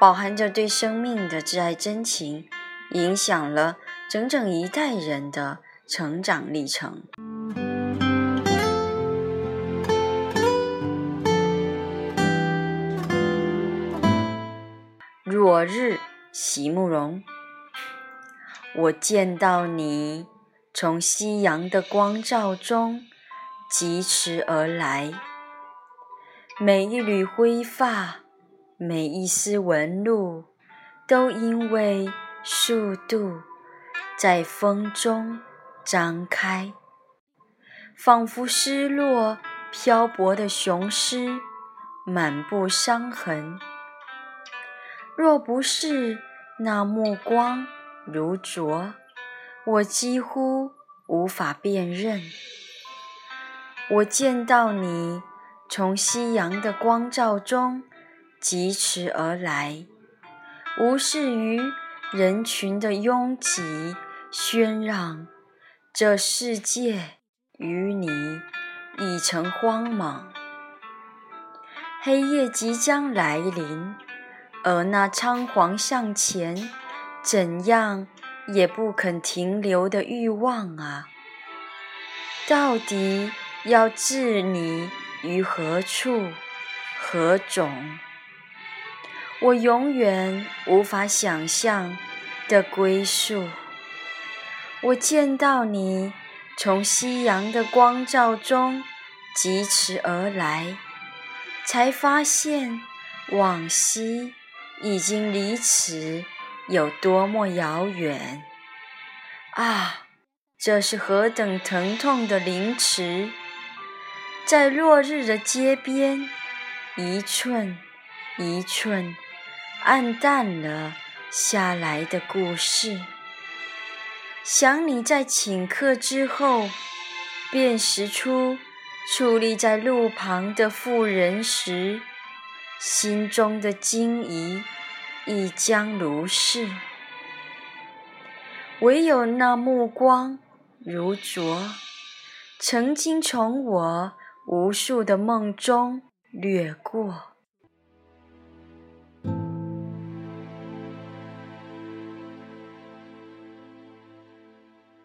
饱含着对生命的挚爱真情，影响了整整一代人的成长历程。落日，席慕容。我见到你从夕阳的光照中疾驰而来，每一缕灰发。每一丝纹路，都因为速度在风中张开，仿佛失落漂泊的雄狮，满布伤痕。若不是那目光如灼，我几乎无法辨认。我见到你从夕阳的光照中。疾驰而来，无视于人群的拥挤喧嚷。这世界与你已成荒莽，黑夜即将来临，而那仓皇向前、怎样也不肯停留的欲望啊，到底要置你于何处、何种？我永远无法想象的归宿。我见到你从夕阳的光照中疾驰而来，才发现往昔已经离此有多么遥远。啊，这是何等疼痛的凌迟！在落日的街边，一寸一寸。暗淡了下来的故事。想你在请客之后，辨识出矗立在路旁的妇人时，心中的惊疑亦将如是。唯有那目光如灼，曾经从我无数的梦中掠过。